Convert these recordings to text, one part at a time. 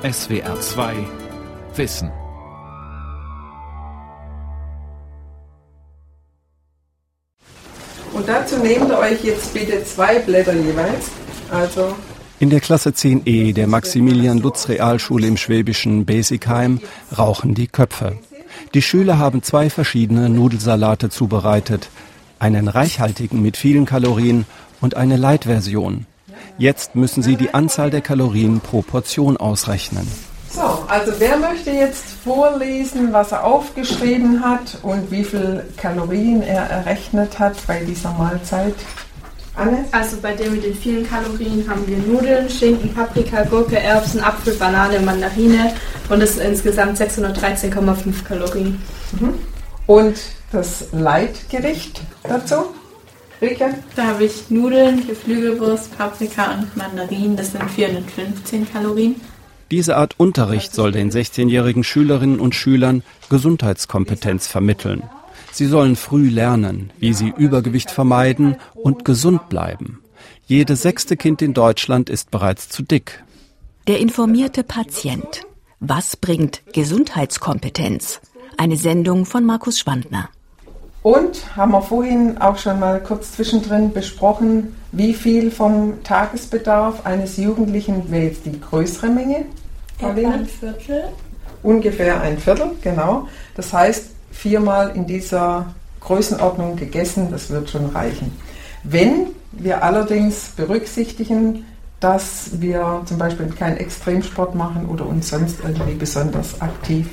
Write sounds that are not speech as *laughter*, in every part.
SWR 2 Wissen. Und dazu nehmt ihr euch jetzt bitte zwei Blätter jeweils. Also in der Klasse 10e der Maximilian-Lutz-Realschule im schwäbischen Besigheim rauchen die Köpfe. Die Schüler haben zwei verschiedene Nudelsalate zubereitet. Einen reichhaltigen mit vielen Kalorien und eine Light-Version. Jetzt müssen sie die Anzahl der Kalorien pro Portion ausrechnen. So, also wer möchte jetzt vorlesen, was er aufgeschrieben hat und wie viel Kalorien er errechnet hat bei dieser Mahlzeit? Anne? Also bei dem mit den vielen Kalorien haben wir Nudeln, Schinken, Paprika, Gurke, Erbsen, Apfel, Banane, Mandarine und das sind insgesamt 613,5 Kalorien. Mhm. Und das Leitgericht dazu? Rike? Da habe ich Nudeln, Geflügelwurst, Paprika und Mandarinen. Das sind 415 Kalorien. Diese Art Unterricht soll den 16-jährigen Schülerinnen und Schülern Gesundheitskompetenz vermitteln. Sie sollen früh lernen, wie sie Übergewicht vermeiden und gesund bleiben. Jedes sechste Kind in Deutschland ist bereits zu dick. Der informierte Patient. Was bringt Gesundheitskompetenz? Eine Sendung von Markus Schwandner. Und haben wir vorhin auch schon mal kurz zwischendrin besprochen, wie viel vom Tagesbedarf eines Jugendlichen wäre jetzt die größere Menge? Etwa ein Viertel. Ungefähr ein Viertel, genau. Das heißt, viermal in dieser Größenordnung gegessen, das wird schon reichen. Wenn wir allerdings berücksichtigen, dass wir zum Beispiel keinen Extremsport machen oder uns sonst irgendwie besonders aktiv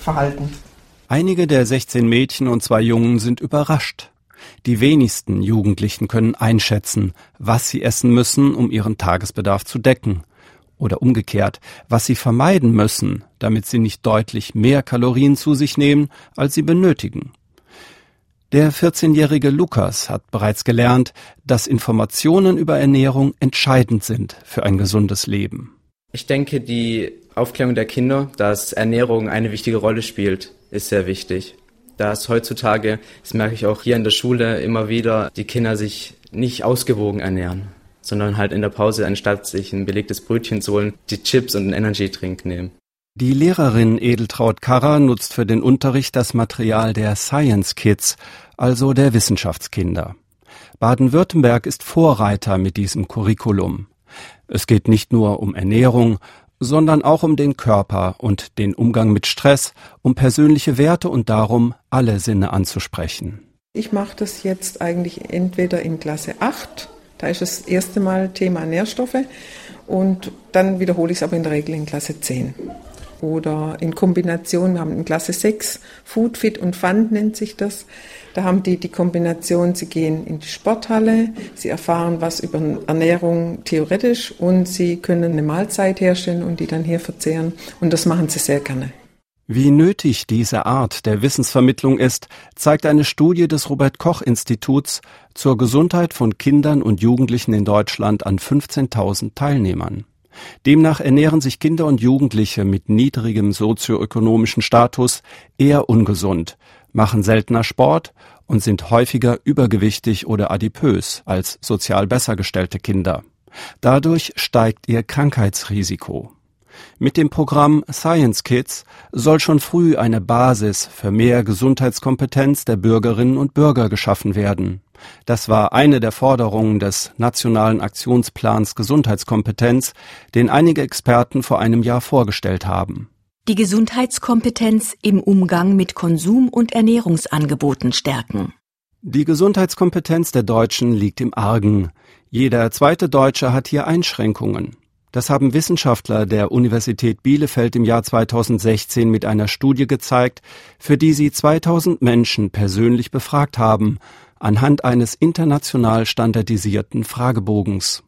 verhalten. Einige der 16 Mädchen und zwei Jungen sind überrascht. Die wenigsten Jugendlichen können einschätzen, was sie essen müssen, um ihren Tagesbedarf zu decken. Oder umgekehrt, was sie vermeiden müssen, damit sie nicht deutlich mehr Kalorien zu sich nehmen, als sie benötigen. Der 14-jährige Lukas hat bereits gelernt, dass Informationen über Ernährung entscheidend sind für ein gesundes Leben. Ich denke, die Aufklärung der Kinder, dass Ernährung eine wichtige Rolle spielt, ist sehr wichtig. Da es heutzutage, das merke ich auch hier in der Schule immer wieder, die Kinder sich nicht ausgewogen ernähren, sondern halt in der Pause, anstatt sich ein belegtes Brötchen zu holen, die Chips und einen Energy-Trink nehmen. Die Lehrerin Edeltraut Karrer nutzt für den Unterricht das Material der Science Kids, also der Wissenschaftskinder. Baden-Württemberg ist Vorreiter mit diesem Curriculum. Es geht nicht nur um Ernährung, sondern auch um den Körper und den Umgang mit Stress, um persönliche Werte und darum, alle Sinne anzusprechen. Ich mache das jetzt eigentlich entweder in Klasse 8, da ist das erste Mal Thema Nährstoffe, und dann wiederhole ich es aber in der Regel in Klasse 10 oder in Kombination, wir haben in Klasse 6 Food Fit und Fun nennt sich das. Da haben die die Kombination, sie gehen in die Sporthalle, sie erfahren was über Ernährung theoretisch und sie können eine Mahlzeit herstellen und die dann hier verzehren und das machen sie sehr gerne. Wie nötig diese Art der Wissensvermittlung ist, zeigt eine Studie des Robert Koch Instituts zur Gesundheit von Kindern und Jugendlichen in Deutschland an 15.000 Teilnehmern. Demnach ernähren sich Kinder und Jugendliche mit niedrigem sozioökonomischen Status eher ungesund, machen seltener Sport und sind häufiger übergewichtig oder adipös als sozial besser gestellte Kinder. Dadurch steigt ihr Krankheitsrisiko. Mit dem Programm Science Kids soll schon früh eine Basis für mehr Gesundheitskompetenz der Bürgerinnen und Bürger geschaffen werden. Das war eine der Forderungen des Nationalen Aktionsplans Gesundheitskompetenz, den einige Experten vor einem Jahr vorgestellt haben. Die Gesundheitskompetenz im Umgang mit Konsum- und Ernährungsangeboten stärken. Die Gesundheitskompetenz der Deutschen liegt im Argen. Jeder zweite Deutsche hat hier Einschränkungen. Das haben Wissenschaftler der Universität Bielefeld im Jahr 2016 mit einer Studie gezeigt, für die sie 2000 Menschen persönlich befragt haben anhand eines international standardisierten Fragebogens.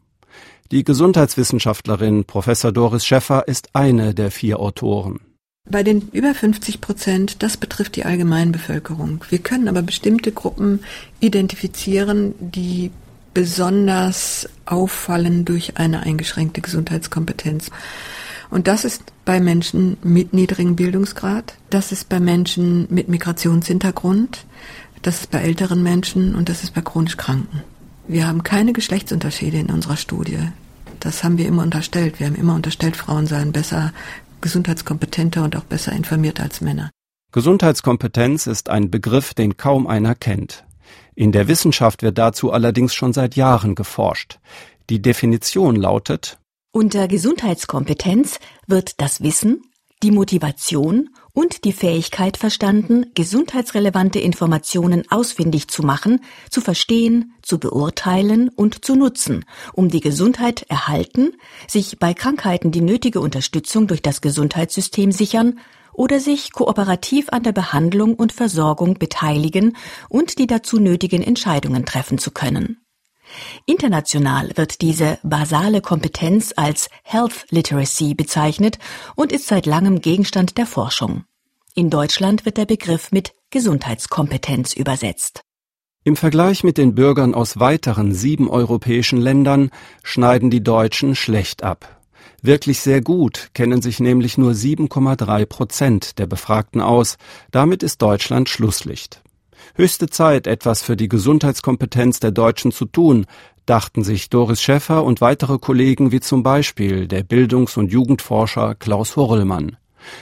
Die Gesundheitswissenschaftlerin Professor Doris Schäffer ist eine der vier Autoren. Bei den über 50 Prozent, das betrifft die Allgemeinbevölkerung. Wir können aber bestimmte Gruppen identifizieren, die besonders auffallen durch eine eingeschränkte Gesundheitskompetenz. Und das ist bei Menschen mit niedrigem Bildungsgrad, das ist bei Menschen mit Migrationshintergrund, das ist bei älteren Menschen und das ist bei chronisch Kranken. Wir haben keine Geschlechtsunterschiede in unserer Studie. Das haben wir immer unterstellt. Wir haben immer unterstellt, Frauen seien besser, gesundheitskompetenter und auch besser informiert als Männer. Gesundheitskompetenz ist ein Begriff, den kaum einer kennt. In der Wissenschaft wird dazu allerdings schon seit Jahren geforscht. Die Definition lautet Unter Gesundheitskompetenz wird das Wissen, die Motivation und die Fähigkeit verstanden, gesundheitsrelevante Informationen ausfindig zu machen, zu verstehen, zu beurteilen und zu nutzen, um die Gesundheit erhalten, sich bei Krankheiten die nötige Unterstützung durch das Gesundheitssystem sichern oder sich kooperativ an der Behandlung und Versorgung beteiligen und die dazu nötigen Entscheidungen treffen zu können. International wird diese basale Kompetenz als Health Literacy bezeichnet und ist seit langem Gegenstand der Forschung. In Deutschland wird der Begriff mit Gesundheitskompetenz übersetzt. Im Vergleich mit den Bürgern aus weiteren sieben europäischen Ländern schneiden die Deutschen schlecht ab. Wirklich sehr gut kennen sich nämlich nur 7,3 Prozent der Befragten aus. Damit ist Deutschland Schlusslicht. Höchste Zeit, etwas für die Gesundheitskompetenz der Deutschen zu tun, dachten sich Doris Schäffer und weitere Kollegen wie zum Beispiel der Bildungs- und Jugendforscher Klaus Horrellmann.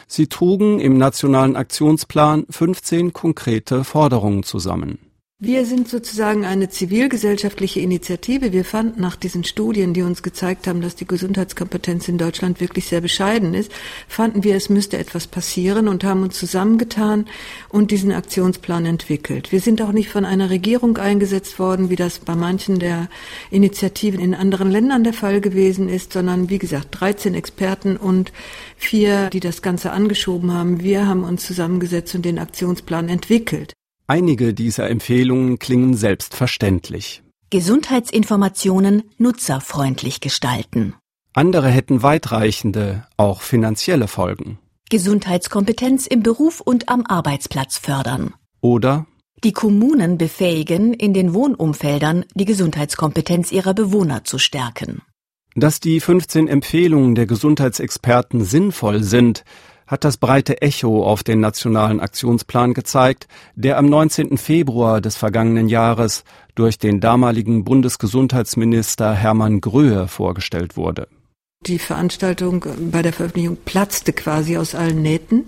Sie trugen im Nationalen Aktionsplan 15 konkrete Forderungen zusammen. Wir sind sozusagen eine zivilgesellschaftliche Initiative. Wir fanden nach diesen Studien, die uns gezeigt haben, dass die Gesundheitskompetenz in Deutschland wirklich sehr bescheiden ist, fanden wir, es müsste etwas passieren und haben uns zusammengetan und diesen Aktionsplan entwickelt. Wir sind auch nicht von einer Regierung eingesetzt worden, wie das bei manchen der Initiativen in anderen Ländern der Fall gewesen ist, sondern wie gesagt, 13 Experten und vier, die das Ganze angeschoben haben. Wir haben uns zusammengesetzt und den Aktionsplan entwickelt. Einige dieser Empfehlungen klingen selbstverständlich. Gesundheitsinformationen nutzerfreundlich gestalten. Andere hätten weitreichende, auch finanzielle Folgen. Gesundheitskompetenz im Beruf und am Arbeitsplatz fördern. Oder die Kommunen befähigen, in den Wohnumfeldern die Gesundheitskompetenz ihrer Bewohner zu stärken. Dass die 15 Empfehlungen der Gesundheitsexperten sinnvoll sind, hat das breite Echo auf den nationalen Aktionsplan gezeigt, der am 19. Februar des vergangenen Jahres durch den damaligen Bundesgesundheitsminister Hermann Gröhe vorgestellt wurde. Die Veranstaltung bei der Veröffentlichung platzte quasi aus allen Nähten.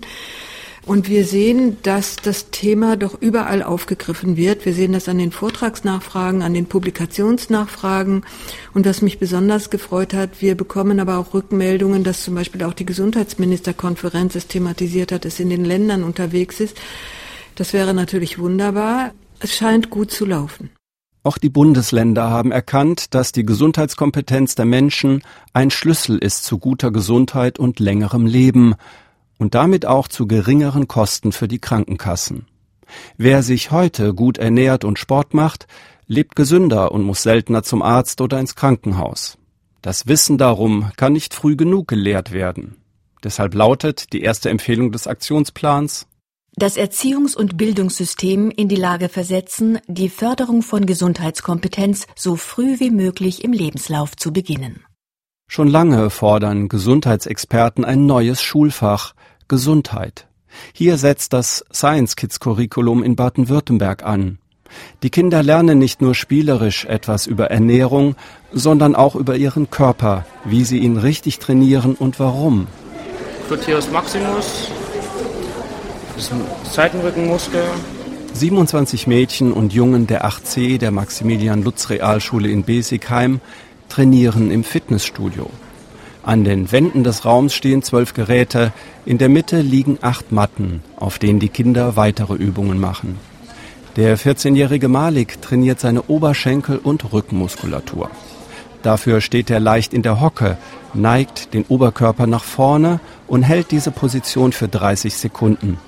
Und wir sehen, dass das Thema doch überall aufgegriffen wird. Wir sehen das an den Vortragsnachfragen, an den Publikationsnachfragen. Und was mich besonders gefreut hat, wir bekommen aber auch Rückmeldungen, dass zum Beispiel auch die Gesundheitsministerkonferenz es thematisiert hat, es in den Ländern unterwegs ist. Das wäre natürlich wunderbar. Es scheint gut zu laufen. Auch die Bundesländer haben erkannt, dass die Gesundheitskompetenz der Menschen ein Schlüssel ist zu guter Gesundheit und längerem Leben und damit auch zu geringeren Kosten für die Krankenkassen. Wer sich heute gut ernährt und Sport macht, lebt gesünder und muss seltener zum Arzt oder ins Krankenhaus. Das Wissen darum kann nicht früh genug gelehrt werden. Deshalb lautet die erste Empfehlung des Aktionsplans das Erziehungs- und Bildungssystem in die Lage versetzen, die Förderung von Gesundheitskompetenz so früh wie möglich im Lebenslauf zu beginnen. Schon lange fordern Gesundheitsexperten ein neues Schulfach, Gesundheit. Hier setzt das Science Kids Curriculum in Baden-Württemberg an. Die Kinder lernen nicht nur spielerisch etwas über Ernährung, sondern auch über ihren Körper, wie sie ihn richtig trainieren und warum. Gluteus maximus, das ist ein Seitenrückenmuskel. 27 Mädchen und Jungen der 8C der Maximilian-Lutz-Realschule in Besigheim trainieren im Fitnessstudio. An den Wänden des Raums stehen zwölf Geräte, in der Mitte liegen acht Matten, auf denen die Kinder weitere Übungen machen. Der 14-jährige Malik trainiert seine Oberschenkel- und Rückenmuskulatur. Dafür steht er leicht in der Hocke, neigt den Oberkörper nach vorne und hält diese Position für 30 Sekunden.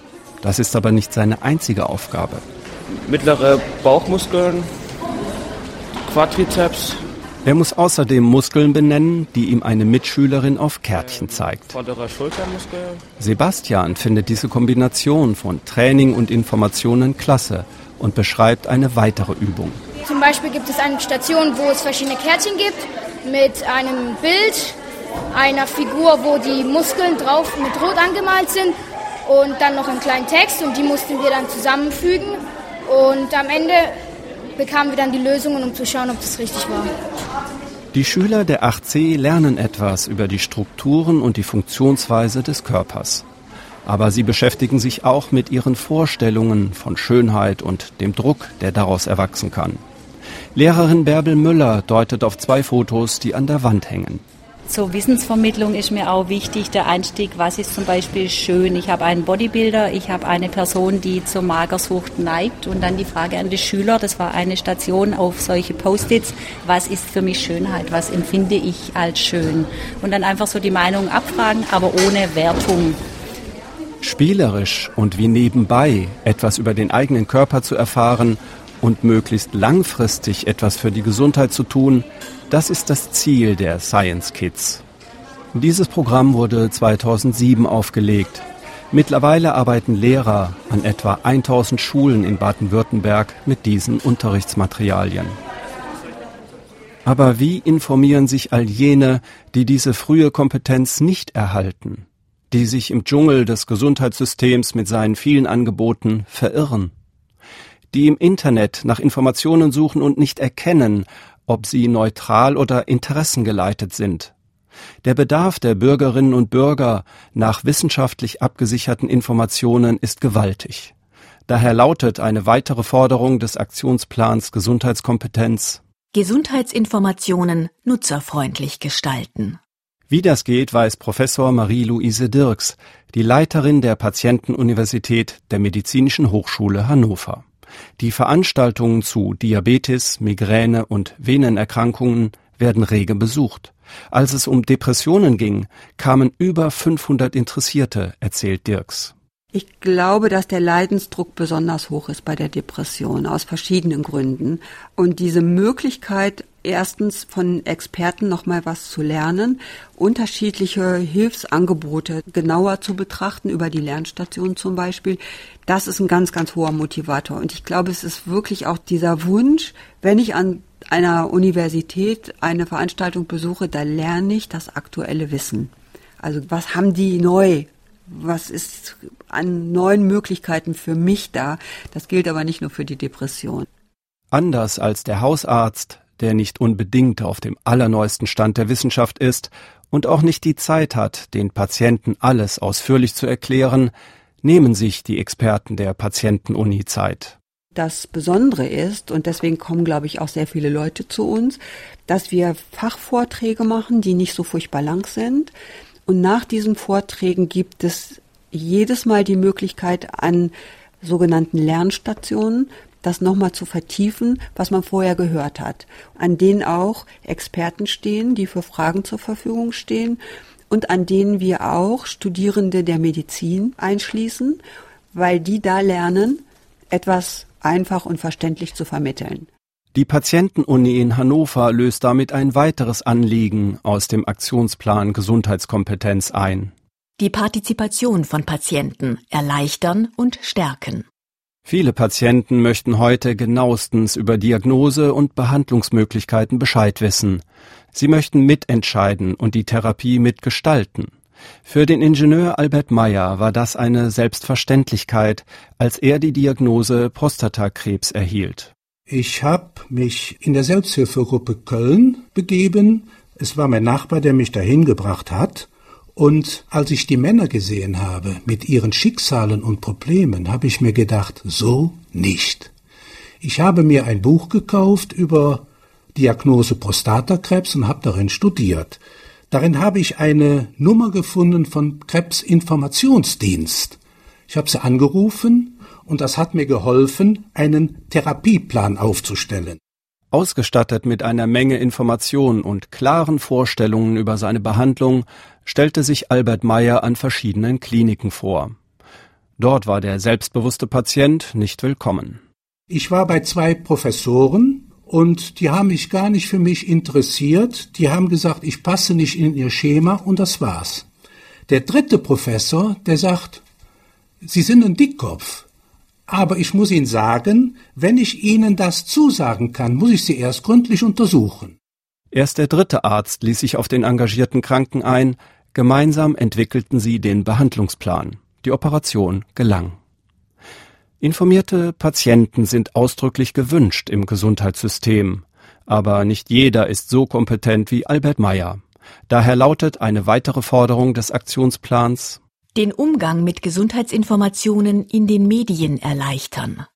Das ist aber nicht seine einzige Aufgabe. Mittlere Bauchmuskeln, Quadrizeps, er muss außerdem Muskeln benennen, die ihm eine Mitschülerin auf Kärtchen zeigt. Vorderer Schultermuskel. Sebastian findet diese Kombination von Training und Informationen klasse und beschreibt eine weitere Übung. Zum Beispiel gibt es eine Station, wo es verschiedene Kärtchen gibt mit einem Bild einer Figur, wo die Muskeln drauf mit Rot angemalt sind und dann noch einen kleinen Text und die mussten wir dann zusammenfügen und am Ende bekamen wir dann die Lösungen, um zu schauen, ob das richtig war. Die Schüler der 8c lernen etwas über die Strukturen und die Funktionsweise des Körpers. Aber sie beschäftigen sich auch mit ihren Vorstellungen von Schönheit und dem Druck, der daraus erwachsen kann. Lehrerin Bärbel Müller deutet auf zwei Fotos, die an der Wand hängen. Zur Wissensvermittlung ist mir auch wichtig der Einstieg, was ist zum Beispiel schön. Ich habe einen Bodybuilder, ich habe eine Person, die zur Magersucht neigt und dann die Frage an die Schüler, das war eine Station auf solche Post-its, was ist für mich Schönheit, was empfinde ich als schön. Und dann einfach so die Meinung abfragen, aber ohne Wertung. Spielerisch und wie nebenbei etwas über den eigenen Körper zu erfahren und möglichst langfristig etwas für die Gesundheit zu tun, das ist das Ziel der Science Kids. Dieses Programm wurde 2007 aufgelegt. Mittlerweile arbeiten Lehrer an etwa 1000 Schulen in Baden-Württemberg mit diesen Unterrichtsmaterialien. Aber wie informieren sich all jene, die diese frühe Kompetenz nicht erhalten, die sich im Dschungel des Gesundheitssystems mit seinen vielen Angeboten verirren? Die im Internet nach Informationen suchen und nicht erkennen, ob sie neutral oder interessengeleitet sind. Der Bedarf der Bürgerinnen und Bürger nach wissenschaftlich abgesicherten Informationen ist gewaltig. Daher lautet eine weitere Forderung des Aktionsplans Gesundheitskompetenz Gesundheitsinformationen nutzerfreundlich gestalten. Wie das geht, weiß Professor Marie-Louise Dirks, die Leiterin der Patientenuniversität der Medizinischen Hochschule Hannover. Die Veranstaltungen zu Diabetes, Migräne und Venenerkrankungen werden rege besucht. Als es um Depressionen ging, kamen über 500 Interessierte, erzählt Dirks. Ich glaube, dass der Leidensdruck besonders hoch ist bei der Depression aus verschiedenen Gründen. Und diese Möglichkeit, erstens von Experten nochmal was zu lernen, unterschiedliche Hilfsangebote genauer zu betrachten, über die Lernstation zum Beispiel, das ist ein ganz, ganz hoher Motivator. Und ich glaube, es ist wirklich auch dieser Wunsch, wenn ich an einer Universität eine Veranstaltung besuche, da lerne ich das aktuelle Wissen. Also was haben die neu? Was ist an neuen Möglichkeiten für mich da? Das gilt aber nicht nur für die Depression. Anders als der Hausarzt, der nicht unbedingt auf dem allerneuesten Stand der Wissenschaft ist und auch nicht die Zeit hat, den Patienten alles ausführlich zu erklären, nehmen sich die Experten der Patientenuni Zeit. Das Besondere ist, und deswegen kommen, glaube ich, auch sehr viele Leute zu uns, dass wir Fachvorträge machen, die nicht so furchtbar lang sind. Und nach diesen Vorträgen gibt es jedes Mal die Möglichkeit, an sogenannten Lernstationen das nochmal zu vertiefen, was man vorher gehört hat, an denen auch Experten stehen, die für Fragen zur Verfügung stehen und an denen wir auch Studierende der Medizin einschließen, weil die da lernen, etwas einfach und verständlich zu vermitteln. Die Patientenuni in Hannover löst damit ein weiteres Anliegen aus dem Aktionsplan Gesundheitskompetenz ein. Die Partizipation von Patienten erleichtern und stärken. Viele Patienten möchten heute genauestens über Diagnose und Behandlungsmöglichkeiten Bescheid wissen. Sie möchten mitentscheiden und die Therapie mitgestalten. Für den Ingenieur Albert Meyer war das eine Selbstverständlichkeit, als er die Diagnose Prostatakrebs erhielt. Ich habe mich in der Selbsthilfegruppe Köln begeben. Es war mein Nachbar, der mich dahin gebracht hat. Und als ich die Männer gesehen habe mit ihren Schicksalen und Problemen, habe ich mir gedacht, so nicht. Ich habe mir ein Buch gekauft über Diagnose Prostatakrebs und habe darin studiert. Darin habe ich eine Nummer gefunden von Krebsinformationsdienst. Ich habe sie angerufen und das hat mir geholfen, einen Therapieplan aufzustellen. Ausgestattet mit einer Menge Informationen und klaren Vorstellungen über seine Behandlung stellte sich Albert Meyer an verschiedenen Kliniken vor. Dort war der selbstbewusste Patient nicht willkommen. Ich war bei zwei Professoren und die haben mich gar nicht für mich interessiert. Die haben gesagt, ich passe nicht in ihr Schema und das war's. Der dritte Professor, der sagt, Sie sind ein Dickkopf. Aber ich muss Ihnen sagen, wenn ich Ihnen das zusagen kann, muss ich Sie erst gründlich untersuchen. Erst der dritte Arzt ließ sich auf den engagierten Kranken ein, gemeinsam entwickelten sie den Behandlungsplan. Die Operation gelang. Informierte Patienten sind ausdrücklich gewünscht im Gesundheitssystem. Aber nicht jeder ist so kompetent wie Albert Meyer. Daher lautet eine weitere Forderung des Aktionsplans den Umgang mit Gesundheitsinformationen in den Medien erleichtern.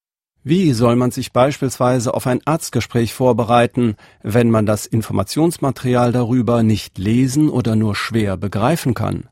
Wie soll man sich beispielsweise auf ein Arztgespräch vorbereiten, wenn man das Informationsmaterial darüber nicht lesen oder nur schwer begreifen kann?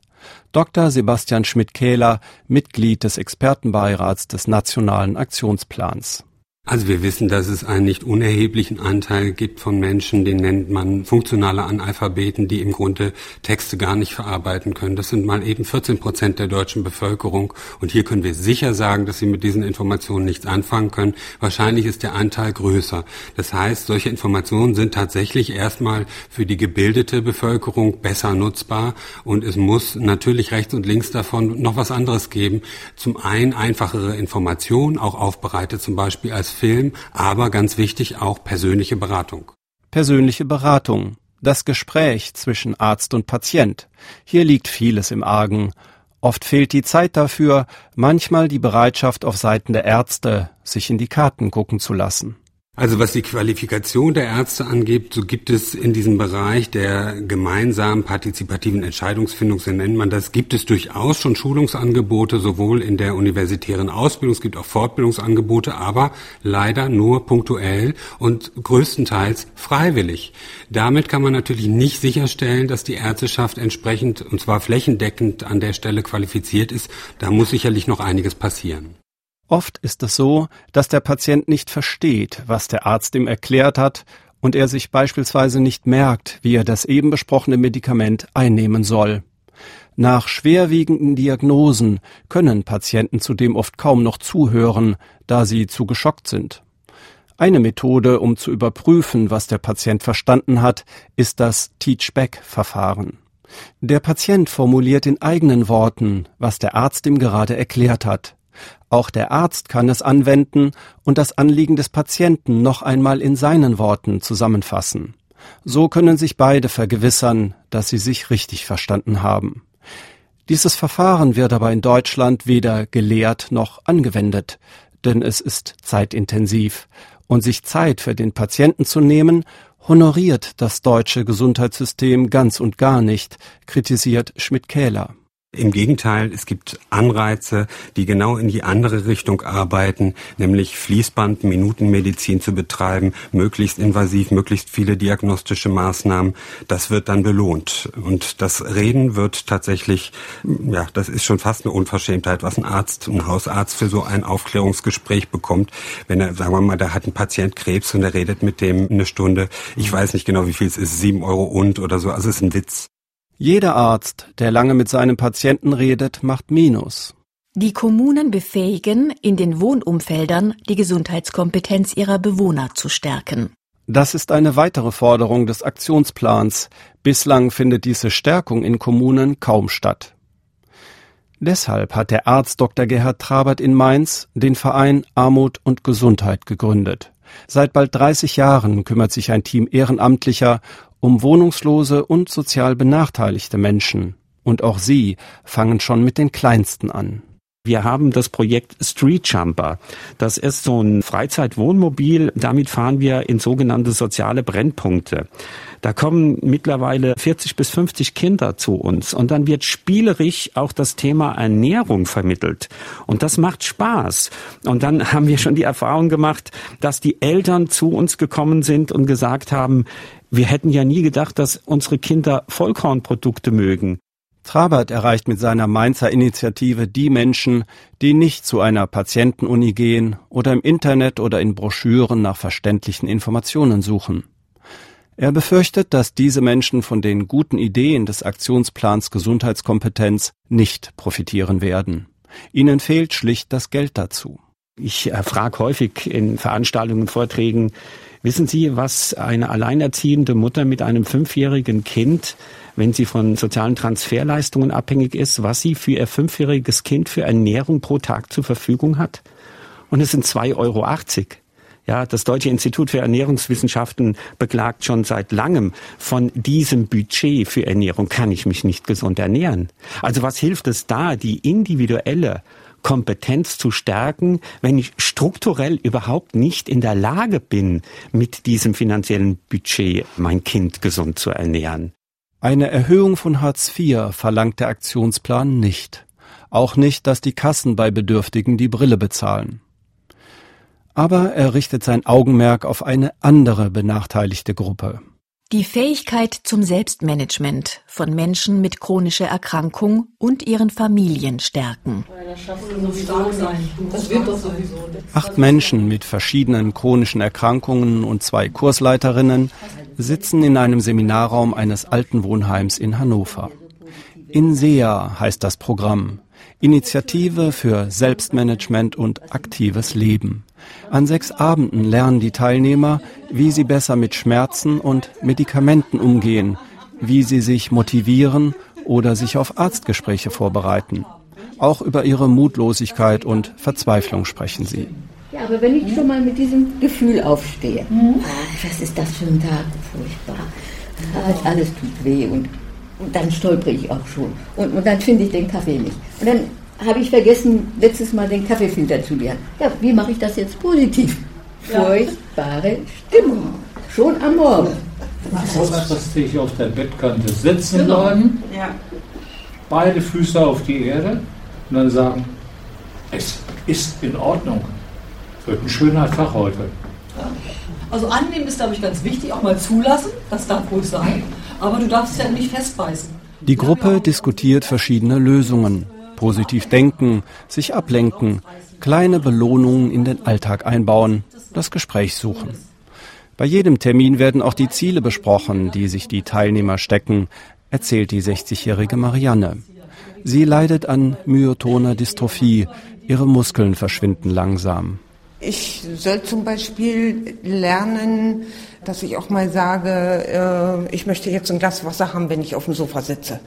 Dr. Sebastian Schmidt-Kähler, Mitglied des Expertenbeirats des Nationalen Aktionsplans. Also wir wissen, dass es einen nicht unerheblichen Anteil gibt von Menschen, den nennt man funktionale Analphabeten, die im Grunde Texte gar nicht verarbeiten können. Das sind mal eben 14 Prozent der deutschen Bevölkerung. Und hier können wir sicher sagen, dass sie mit diesen Informationen nichts anfangen können. Wahrscheinlich ist der Anteil größer. Das heißt, solche Informationen sind tatsächlich erstmal für die gebildete Bevölkerung besser nutzbar. Und es muss natürlich rechts und links davon noch was anderes geben. Zum einen einfachere Informationen, auch aufbereitet zum Beispiel als Film, aber ganz wichtig auch persönliche Beratung. Persönliche Beratung. Das Gespräch zwischen Arzt und Patient. Hier liegt vieles im Argen. Oft fehlt die Zeit dafür, manchmal die Bereitschaft auf Seiten der Ärzte, sich in die Karten gucken zu lassen. Also was die Qualifikation der Ärzte angeht, so gibt es in diesem Bereich der gemeinsamen partizipativen Entscheidungsfindung, so nennt man das, gibt es durchaus schon Schulungsangebote, sowohl in der universitären Ausbildung, es gibt auch Fortbildungsangebote, aber leider nur punktuell und größtenteils freiwillig. Damit kann man natürlich nicht sicherstellen, dass die Ärzteschaft entsprechend, und zwar flächendeckend an der Stelle qualifiziert ist. Da muss sicherlich noch einiges passieren. Oft ist es so, dass der Patient nicht versteht, was der Arzt ihm erklärt hat, und er sich beispielsweise nicht merkt, wie er das eben besprochene Medikament einnehmen soll. Nach schwerwiegenden Diagnosen können Patienten zudem oft kaum noch zuhören, da sie zu geschockt sind. Eine Methode, um zu überprüfen, was der Patient verstanden hat, ist das Teach-Back-Verfahren. Der Patient formuliert in eigenen Worten, was der Arzt ihm gerade erklärt hat. Auch der Arzt kann es anwenden und das Anliegen des Patienten noch einmal in seinen Worten zusammenfassen. So können sich beide vergewissern, dass sie sich richtig verstanden haben. Dieses Verfahren wird aber in Deutschland weder gelehrt noch angewendet, denn es ist zeitintensiv, und sich Zeit für den Patienten zu nehmen, honoriert das deutsche Gesundheitssystem ganz und gar nicht, kritisiert Schmidt-Kähler. Im Gegenteil, es gibt Anreize, die genau in die andere Richtung arbeiten, nämlich Fließband, Minutenmedizin zu betreiben, möglichst invasiv, möglichst viele diagnostische Maßnahmen. Das wird dann belohnt. Und das Reden wird tatsächlich, ja, das ist schon fast eine Unverschämtheit, was ein Arzt, ein Hausarzt für so ein Aufklärungsgespräch bekommt. Wenn er, sagen wir mal, da hat ein Patient Krebs und er redet mit dem eine Stunde. Ich weiß nicht genau, wie viel es ist, sieben Euro und oder so. Also es ist ein Witz. Jeder Arzt, der lange mit seinem Patienten redet, macht Minus. Die Kommunen befähigen, in den Wohnumfeldern die Gesundheitskompetenz ihrer Bewohner zu stärken. Das ist eine weitere Forderung des Aktionsplans. Bislang findet diese Stärkung in Kommunen kaum statt. Deshalb hat der Arzt Dr. Gerhard Trabert in Mainz den Verein Armut und Gesundheit gegründet. Seit bald 30 Jahren kümmert sich ein Team Ehrenamtlicher um wohnungslose und sozial benachteiligte Menschen. Und auch sie fangen schon mit den Kleinsten an. Wir haben das Projekt Street Jumper. Das ist so ein Freizeitwohnmobil. Damit fahren wir in sogenannte soziale Brennpunkte. Da kommen mittlerweile 40 bis 50 Kinder zu uns und dann wird spielerisch auch das Thema Ernährung vermittelt. Und das macht Spaß. Und dann *laughs* haben wir schon die Erfahrung gemacht, dass die Eltern zu uns gekommen sind und gesagt haben, wir hätten ja nie gedacht, dass unsere Kinder Vollkornprodukte mögen. Trabert erreicht mit seiner Mainzer Initiative die Menschen, die nicht zu einer Patientenuni gehen oder im Internet oder in Broschüren nach verständlichen Informationen suchen. Er befürchtet, dass diese Menschen von den guten Ideen des Aktionsplans Gesundheitskompetenz nicht profitieren werden. Ihnen fehlt schlicht das Geld dazu. Ich äh, frage häufig in Veranstaltungen, Vorträgen, Wissen Sie, was eine alleinerziehende Mutter mit einem fünfjährigen Kind, wenn sie von sozialen Transferleistungen abhängig ist, was sie für ihr fünfjähriges Kind für Ernährung pro Tag zur Verfügung hat? Und es sind 2,80 Euro. Ja, das Deutsche Institut für Ernährungswissenschaften beklagt schon seit langem, von diesem Budget für Ernährung kann ich mich nicht gesund ernähren. Also was hilft es da, die individuelle Kompetenz zu stärken, wenn ich strukturell überhaupt nicht in der Lage bin, mit diesem finanziellen Budget mein Kind gesund zu ernähren? Eine Erhöhung von Hartz IV verlangt der Aktionsplan nicht. Auch nicht, dass die Kassen bei Bedürftigen die Brille bezahlen. Aber er richtet sein Augenmerk auf eine andere benachteiligte Gruppe. Die Fähigkeit zum Selbstmanagement von Menschen mit chronischer Erkrankung und ihren Familien stärken. Acht Menschen mit verschiedenen chronischen Erkrankungen und zwei Kursleiterinnen sitzen in einem Seminarraum eines alten Wohnheims in Hannover. INSEA heißt das Programm. Initiative für Selbstmanagement und aktives Leben. An sechs Abenden lernen die Teilnehmer, wie sie besser mit Schmerzen und Medikamenten umgehen, wie sie sich motivieren oder sich auf Arztgespräche vorbereiten. Auch über ihre Mutlosigkeit und Verzweiflung sprechen sie. Ja, aber wenn ich schon mal mit diesem Gefühl aufstehe, mhm. ah, was ist das für ein Tag, furchtbar, ah, alles tut weh und, und dann stolpere ich auch schon und, und dann finde ich den Kaffee nicht. Und dann habe ich vergessen, letztes Mal den Kaffeefilter zu leeren. Ja, wie mache ich das jetzt positiv? Ja. Furchtbare Stimmung. Schon am Morgen. Kurzfristig auf der Bettkante sitzen genau. bleiben, ja. beide Füße auf die Erde und dann sagen, es ist in Ordnung. Wird ein schöner Tag heute. Ja. Also annehmen ist, glaube ich, ganz wichtig, auch mal zulassen, das darf ruhig sein, aber du darfst es ja nicht festbeißen. Die Gruppe diskutiert verschiedene Lösungen. Positiv denken, sich ablenken, kleine Belohnungen in den Alltag einbauen, das Gespräch suchen. Bei jedem Termin werden auch die Ziele besprochen, die sich die Teilnehmer stecken, erzählt die 60-jährige Marianne. Sie leidet an myotoner Dystrophie, ihre Muskeln verschwinden langsam. Ich soll zum Beispiel lernen, dass ich auch mal sage, äh, ich möchte jetzt ein Glas Wasser haben, wenn ich auf dem Sofa sitze.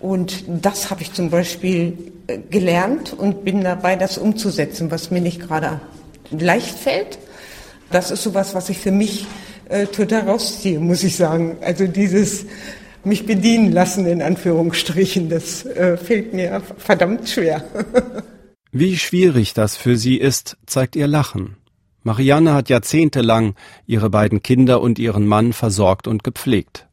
Und das habe ich zum Beispiel äh, gelernt und bin dabei, das umzusetzen, was mir nicht gerade leicht fällt. Das ist sowas, was ich für mich äh, total rausziehe, muss ich sagen. Also dieses mich bedienen lassen, in Anführungsstrichen, das äh, fällt mir verdammt schwer. *laughs* Wie schwierig das für sie ist, zeigt ihr Lachen. Marianne hat jahrzehntelang ihre beiden Kinder und ihren Mann versorgt und gepflegt.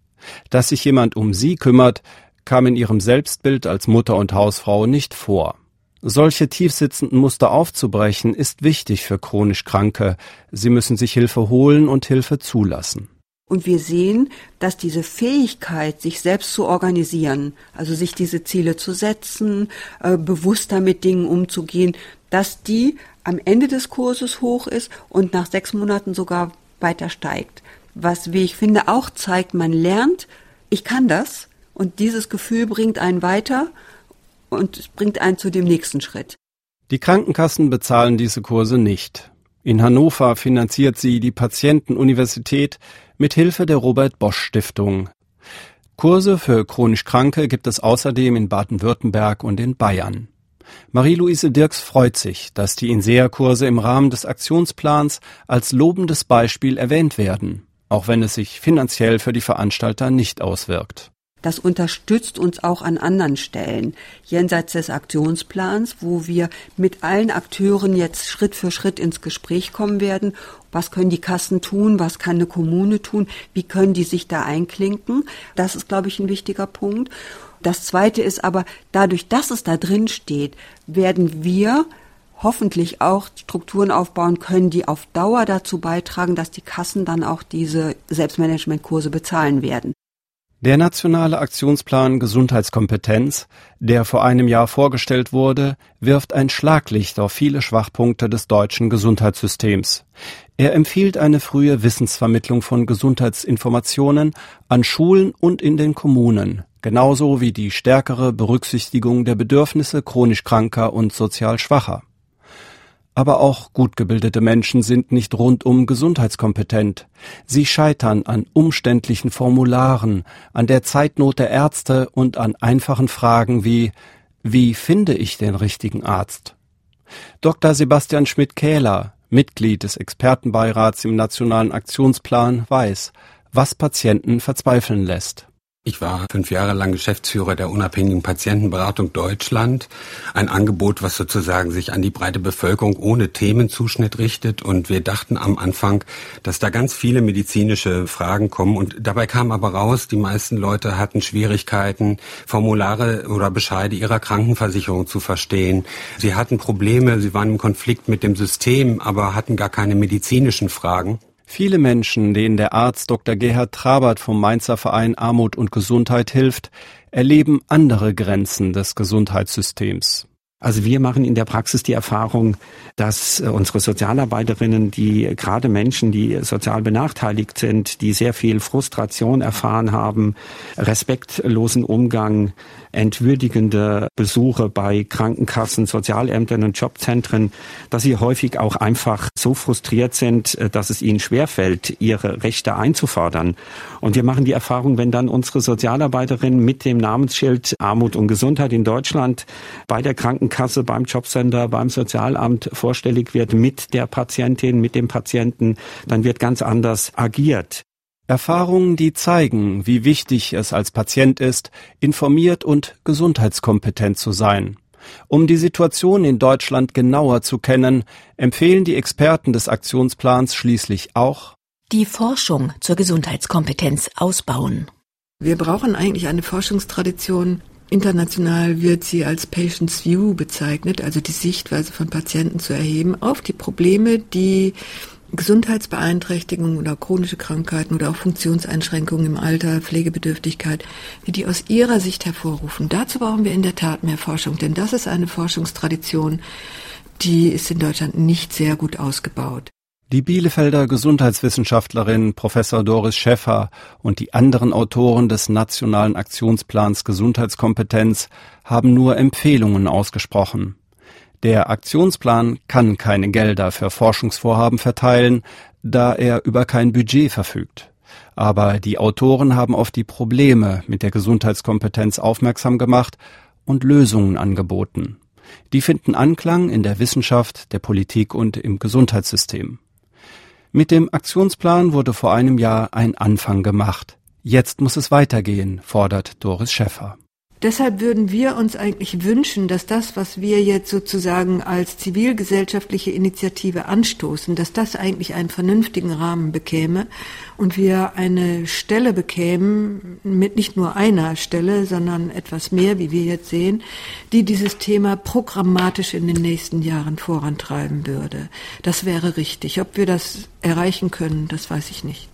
Dass sich jemand um sie kümmert, kam in ihrem Selbstbild als Mutter und Hausfrau nicht vor. Solche tiefsitzenden Muster aufzubrechen, ist wichtig für chronisch Kranke. Sie müssen sich Hilfe holen und Hilfe zulassen. Und wir sehen, dass diese Fähigkeit, sich selbst zu organisieren, also sich diese Ziele zu setzen, äh, bewusster mit Dingen umzugehen, dass die am Ende des Kurses hoch ist und nach sechs Monaten sogar weiter steigt. Was, wie ich finde, auch zeigt, man lernt, ich kann das, und dieses Gefühl bringt einen weiter und bringt einen zu dem nächsten Schritt. Die Krankenkassen bezahlen diese Kurse nicht. In Hannover finanziert sie die Patientenuniversität mit Hilfe der Robert Bosch Stiftung. Kurse für chronisch Kranke gibt es außerdem in Baden-Württemberg und in Bayern. Marie-Louise Dirks freut sich, dass die INSEA-Kurse im Rahmen des Aktionsplans als lobendes Beispiel erwähnt werden, auch wenn es sich finanziell für die Veranstalter nicht auswirkt. Das unterstützt uns auch an anderen Stellen, jenseits des Aktionsplans, wo wir mit allen Akteuren jetzt Schritt für Schritt ins Gespräch kommen werden. Was können die Kassen tun? Was kann eine Kommune tun? Wie können die sich da einklinken? Das ist, glaube ich, ein wichtiger Punkt. Das Zweite ist aber, dadurch, dass es da drin steht, werden wir hoffentlich auch Strukturen aufbauen können, die auf Dauer dazu beitragen, dass die Kassen dann auch diese Selbstmanagementkurse bezahlen werden. Der nationale Aktionsplan Gesundheitskompetenz, der vor einem Jahr vorgestellt wurde, wirft ein Schlaglicht auf viele Schwachpunkte des deutschen Gesundheitssystems. Er empfiehlt eine frühe Wissensvermittlung von Gesundheitsinformationen an Schulen und in den Kommunen, genauso wie die stärkere Berücksichtigung der Bedürfnisse chronisch Kranker und sozial Schwacher. Aber auch gut gebildete Menschen sind nicht rundum gesundheitskompetent. Sie scheitern an umständlichen Formularen, an der Zeitnot der Ärzte und an einfachen Fragen wie Wie finde ich den richtigen Arzt? Dr. Sebastian Schmidt-Kähler, Mitglied des Expertenbeirats im Nationalen Aktionsplan, weiß, was Patienten verzweifeln lässt. Ich war fünf Jahre lang Geschäftsführer der unabhängigen Patientenberatung Deutschland. Ein Angebot, was sozusagen sich an die breite Bevölkerung ohne Themenzuschnitt richtet. Und wir dachten am Anfang, dass da ganz viele medizinische Fragen kommen. Und dabei kam aber raus, die meisten Leute hatten Schwierigkeiten, Formulare oder Bescheide ihrer Krankenversicherung zu verstehen. Sie hatten Probleme, sie waren im Konflikt mit dem System, aber hatten gar keine medizinischen Fragen. Viele Menschen, denen der Arzt Dr. Gerhard Trabert vom Mainzer Verein Armut und Gesundheit hilft, erleben andere Grenzen des Gesundheitssystems. Also wir machen in der Praxis die Erfahrung, dass äh, unsere Sozialarbeiterinnen, die gerade Menschen, die sozial benachteiligt sind, die sehr viel Frustration erfahren haben, respektlosen Umgang, entwürdigende Besuche bei Krankenkassen, Sozialämtern und Jobzentren, dass sie häufig auch einfach so frustriert sind, äh, dass es ihnen schwerfällt, ihre Rechte einzufordern. Und wir machen die Erfahrung, wenn dann unsere Sozialarbeiterin mit dem Namensschild Armut und Gesundheit in Deutschland bei der Krankenkasse, beim Jobcenter, beim Sozialamt vorstellig wird mit der Patientin, mit dem Patienten, dann wird ganz anders agiert. Erfahrungen, die zeigen, wie wichtig es als Patient ist, informiert und gesundheitskompetent zu sein. Um die Situation in Deutschland genauer zu kennen, empfehlen die Experten des Aktionsplans schließlich auch die Forschung zur Gesundheitskompetenz ausbauen. Wir brauchen eigentlich eine Forschungstradition. International wird sie als Patient's View bezeichnet, also die Sichtweise von Patienten zu erheben auf die Probleme, die Gesundheitsbeeinträchtigungen oder chronische Krankheiten oder auch Funktionseinschränkungen im Alter, Pflegebedürftigkeit, wie die aus ihrer Sicht hervorrufen. Dazu brauchen wir in der Tat mehr Forschung, denn das ist eine Forschungstradition, die ist in Deutschland nicht sehr gut ausgebaut. Die Bielefelder Gesundheitswissenschaftlerin Professor Doris Schäffer und die anderen Autoren des Nationalen Aktionsplans Gesundheitskompetenz haben nur Empfehlungen ausgesprochen. Der Aktionsplan kann keine Gelder für Forschungsvorhaben verteilen, da er über kein Budget verfügt. Aber die Autoren haben auf die Probleme mit der Gesundheitskompetenz aufmerksam gemacht und Lösungen angeboten. Die finden Anklang in der Wissenschaft, der Politik und im Gesundheitssystem. Mit dem Aktionsplan wurde vor einem Jahr ein Anfang gemacht. Jetzt muss es weitergehen, fordert Doris Schäffer. Deshalb würden wir uns eigentlich wünschen, dass das, was wir jetzt sozusagen als zivilgesellschaftliche Initiative anstoßen, dass das eigentlich einen vernünftigen Rahmen bekäme und wir eine Stelle bekämen, mit nicht nur einer Stelle, sondern etwas mehr, wie wir jetzt sehen, die dieses Thema programmatisch in den nächsten Jahren vorantreiben würde. Das wäre richtig. Ob wir das erreichen können, das weiß ich nicht.